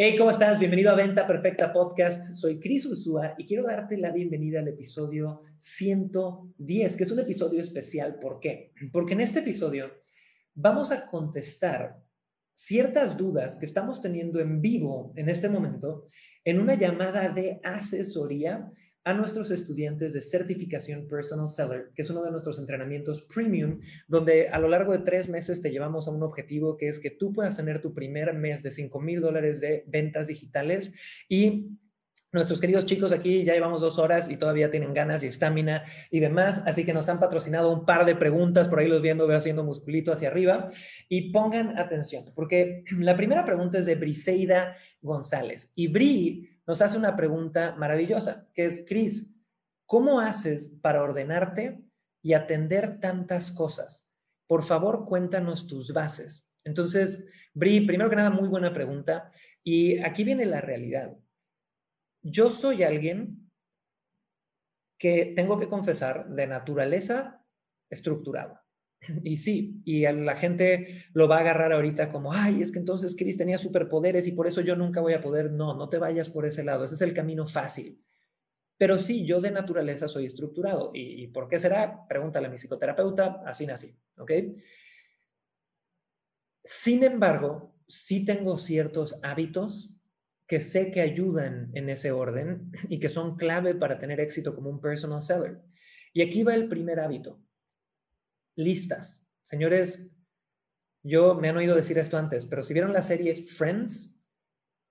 Hey, ¿cómo estás? Bienvenido a Venta Perfecta Podcast. Soy Cris Ursúa y quiero darte la bienvenida al episodio 110, que es un episodio especial. ¿Por qué? Porque en este episodio vamos a contestar ciertas dudas que estamos teniendo en vivo en este momento en una llamada de asesoría a nuestros estudiantes de certificación Personal Seller, que es uno de nuestros entrenamientos premium, donde a lo largo de tres meses te llevamos a un objetivo que es que tú puedas tener tu primer mes de 5 mil dólares de ventas digitales. Y Nuestros queridos chicos aquí ya llevamos dos horas y todavía tienen ganas y estamina y demás, así que nos han patrocinado un par de preguntas, por ahí los viendo, veo haciendo musculito hacia arriba, y pongan atención, porque la primera pregunta es de Briseida González, y Bri nos hace una pregunta maravillosa, que es, Cris, ¿cómo haces para ordenarte y atender tantas cosas? Por favor, cuéntanos tus bases. Entonces, Bri, primero que nada, muy buena pregunta. Y aquí viene la realidad. Yo soy alguien que tengo que confesar de naturaleza estructurada. Y sí, y la gente lo va a agarrar ahorita como, ay, es que entonces Chris tenía superpoderes y por eso yo nunca voy a poder. No, no te vayas por ese lado, ese es el camino fácil. Pero sí, yo de naturaleza soy estructurado. ¿Y, por qué será? Pregúntale a mi psicoterapeuta, así nací, ¿ok? Sin embargo, sí tengo ciertos hábitos que sé que ayudan en ese orden y que son clave para tener éxito como un personal seller. Y aquí va el primer hábito listas. Señores, yo me han oído decir esto antes, pero si vieron la serie Friends,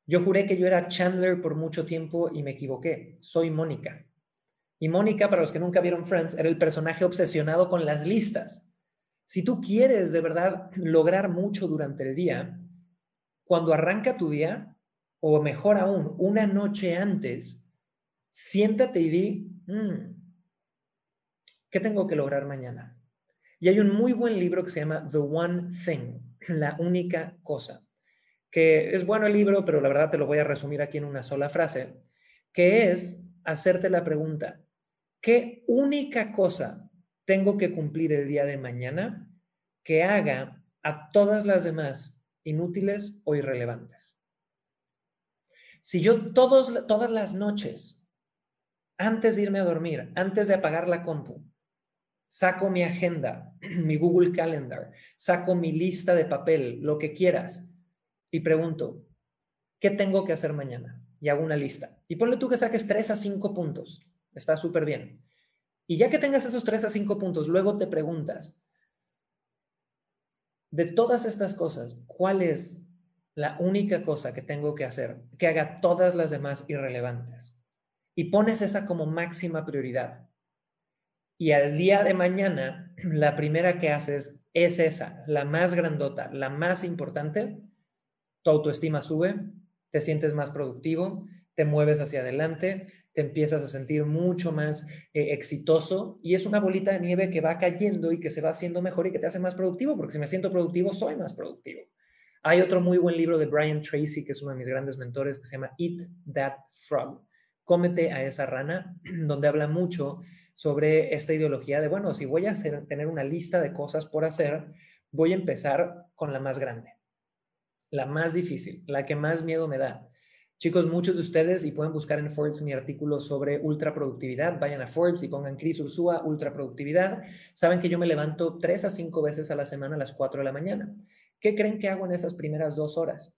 yo juré que yo era Chandler por mucho tiempo y me equivoqué. Soy Mónica. Y Mónica, para los que nunca vieron Friends, era el personaje obsesionado con las listas. Si tú quieres de verdad lograr mucho durante el día, cuando arranca tu día, o mejor aún, una noche antes, siéntate y di, mm, ¿qué tengo que lograr mañana? Y hay un muy buen libro que se llama The One Thing, la única cosa, que es bueno el libro, pero la verdad te lo voy a resumir aquí en una sola frase, que es hacerte la pregunta, ¿qué única cosa tengo que cumplir el día de mañana que haga a todas las demás inútiles o irrelevantes? Si yo todos, todas las noches, antes de irme a dormir, antes de apagar la compu, saco mi agenda, mi Google Calendar, saco mi lista de papel, lo que quieras, y pregunto, ¿qué tengo que hacer mañana? Y hago una lista. Y ponle tú que saques tres a cinco puntos. Está súper bien. Y ya que tengas esos tres a cinco puntos, luego te preguntas, de todas estas cosas, ¿cuál es la única cosa que tengo que hacer que haga todas las demás irrelevantes? Y pones esa como máxima prioridad. Y al día de mañana, la primera que haces es esa, la más grandota, la más importante. Tu autoestima sube, te sientes más productivo, te mueves hacia adelante, te empiezas a sentir mucho más eh, exitoso y es una bolita de nieve que va cayendo y que se va haciendo mejor y que te hace más productivo, porque si me siento productivo, soy más productivo. Hay otro muy buen libro de Brian Tracy, que es uno de mis grandes mentores, que se llama Eat That Frog. Cómete a esa rana, donde habla mucho sobre esta ideología de, bueno, si voy a tener una lista de cosas por hacer, voy a empezar con la más grande, la más difícil, la que más miedo me da. Chicos, muchos de ustedes, y pueden buscar en Forbes mi artículo sobre ultraproductividad, vayan a Forbes y pongan Cris Ursúa, ultraproductividad, saben que yo me levanto tres a cinco veces a la semana a las cuatro de la mañana. ¿Qué creen que hago en esas primeras dos horas?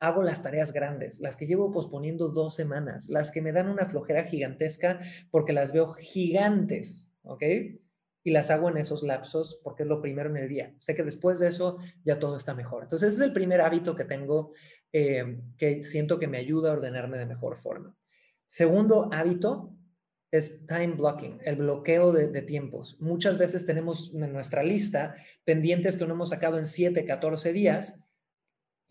Hago las tareas grandes, las que llevo posponiendo dos semanas, las que me dan una flojera gigantesca porque las veo gigantes, ¿ok? Y las hago en esos lapsos porque es lo primero en el día. Sé que después de eso ya todo está mejor. Entonces, ese es el primer hábito que tengo eh, que siento que me ayuda a ordenarme de mejor forma. Segundo hábito es time blocking, el bloqueo de, tiempos. Muchas veces tenemos en nuestra lista pendientes que no hemos sacado en 7, 14 días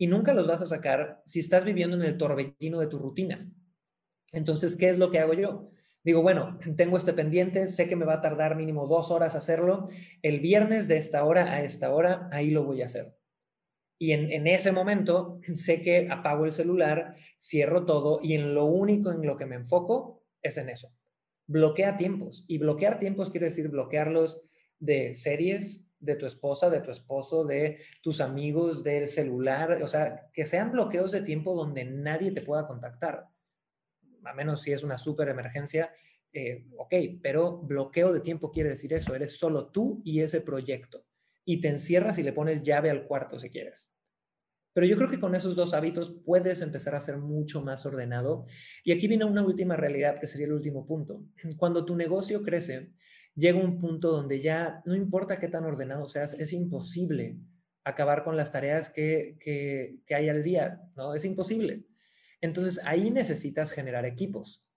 y nunca los vas a sacar si estás viviendo en el torbellino de tu rutina. Entonces, ¿qué es lo que hago yo? Digo, bueno, tengo este pendiente, sé que me va a tardar mínimo dos horas hacerlo. El viernes de esta hora a esta hora, ahí lo voy a hacer. Y en, en, ese momento sé que apago el celular, cierro todo y en lo único en lo que me enfoco es en eso. Bloquea tiempos. Y bloquear tiempos quiere decir bloquearlos de series, de tu esposa, de tu esposo, de tus amigos, del celular. O sea, que sean bloqueos de tiempo donde nadie te pueda contactar. A menos si es una súper emergencia, eh, ok, pero bloqueo de tiempo quiere decir eso. Eres solo tú y ese proyecto y te encierras y le pones llave al cuarto si quieres. Pero yo creo que con esos dos hábitos puedes empezar a ser mucho más ordenado. Y aquí viene una última realidad que sería el último punto. Cuando tu negocio crece, llega un punto donde ya no importa qué tan ordenado seas, es imposible acabar con las tareas que, que hay al día, ¿no? Es imposible. Entonces ahí necesitas generar equipos.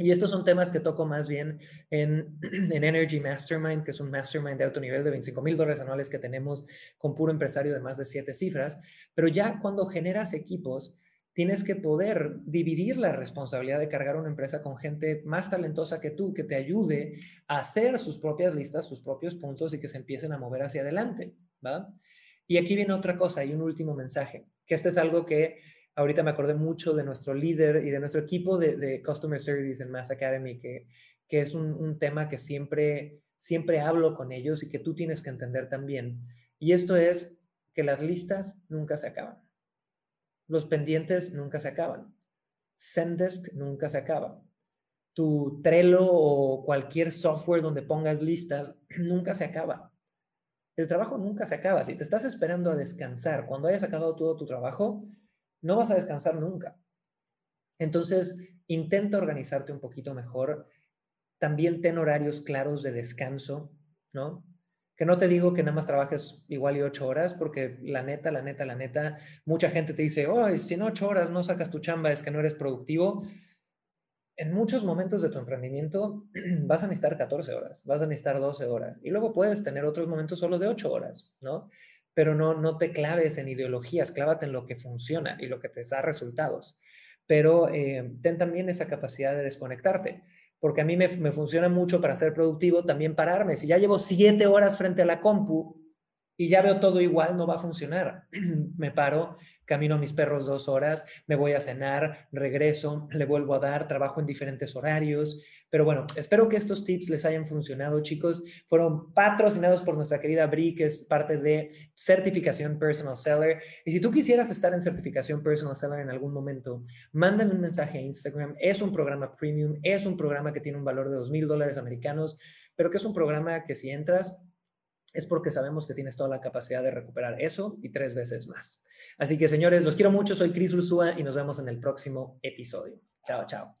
Y estos son temas que toco más bien en, en, Energy Mastermind, que es un mastermind de alto nivel de 25 mil dólares anuales que tenemos con puro empresario de más de siete cifras. Pero ya cuando generas equipos, tienes que poder dividir la responsabilidad de cargar una empresa con gente más talentosa que tú, que te ayude a hacer sus propias listas, sus propios puntos y que se empiecen a mover hacia adelante. ¿va? Y aquí viene otra cosa y un último mensaje, que este es algo que ahorita me acordé mucho de nuestro líder y de nuestro equipo de, Customer Service en Mass Academy, que, que es un, un, tema que siempre, siempre hablo con ellos y que tú tienes que entender también. Y esto es que las listas nunca se acaban. Los pendientes nunca se acaban. Zendesk nunca se acaba. Tu Trello o cualquier software donde pongas listas nunca se acaba. El trabajo nunca se acaba. Si te estás esperando a descansar cuando hayas acabado todo tu trabajo, no vas a descansar nunca. Entonces, intenta organizarte un poquito mejor. También ten horarios claros de descanso, ¿no? Que no te digo que nada más trabajes igual y ocho horas, porque la neta, la neta, la neta, mucha gente te dice, oh, si en ocho horas no sacas tu chamba es que no eres productivo. En muchos momentos de tu emprendimiento vas a necesitar 14 horas, vas a necesitar 12 horas y luego puedes tener otros momentos solo de ocho horas, ¿no? pero no, no te claves en ideologías, clávate en lo que funciona y lo que te da resultados. Pero eh, ten también esa capacidad de desconectarte, porque a mí me, me funciona mucho para ser productivo también pararme. Si ya llevo siete horas frente a la compu, y ya veo todo igual, no va a funcionar. me paro, camino a mis perros dos horas, me voy a cenar, regreso, le vuelvo a dar, trabajo en diferentes horarios. Pero bueno, espero que estos tips les hayan funcionado, chicos. Fueron patrocinados por nuestra querida Bri, que es parte de certificación Personal Seller. Y si tú quisieras estar en certificación Personal Seller en algún momento, mándame un mensaje a Instagram. Es un programa premium, es un programa que tiene un valor de dos mil dólares americanos, pero que es un programa que si entras, es porque sabemos que tienes toda la capacidad de recuperar eso y tres veces más. Así que señores, los quiero mucho, soy Cris Ursúa y nos vemos en el próximo episodio. Chao, chao.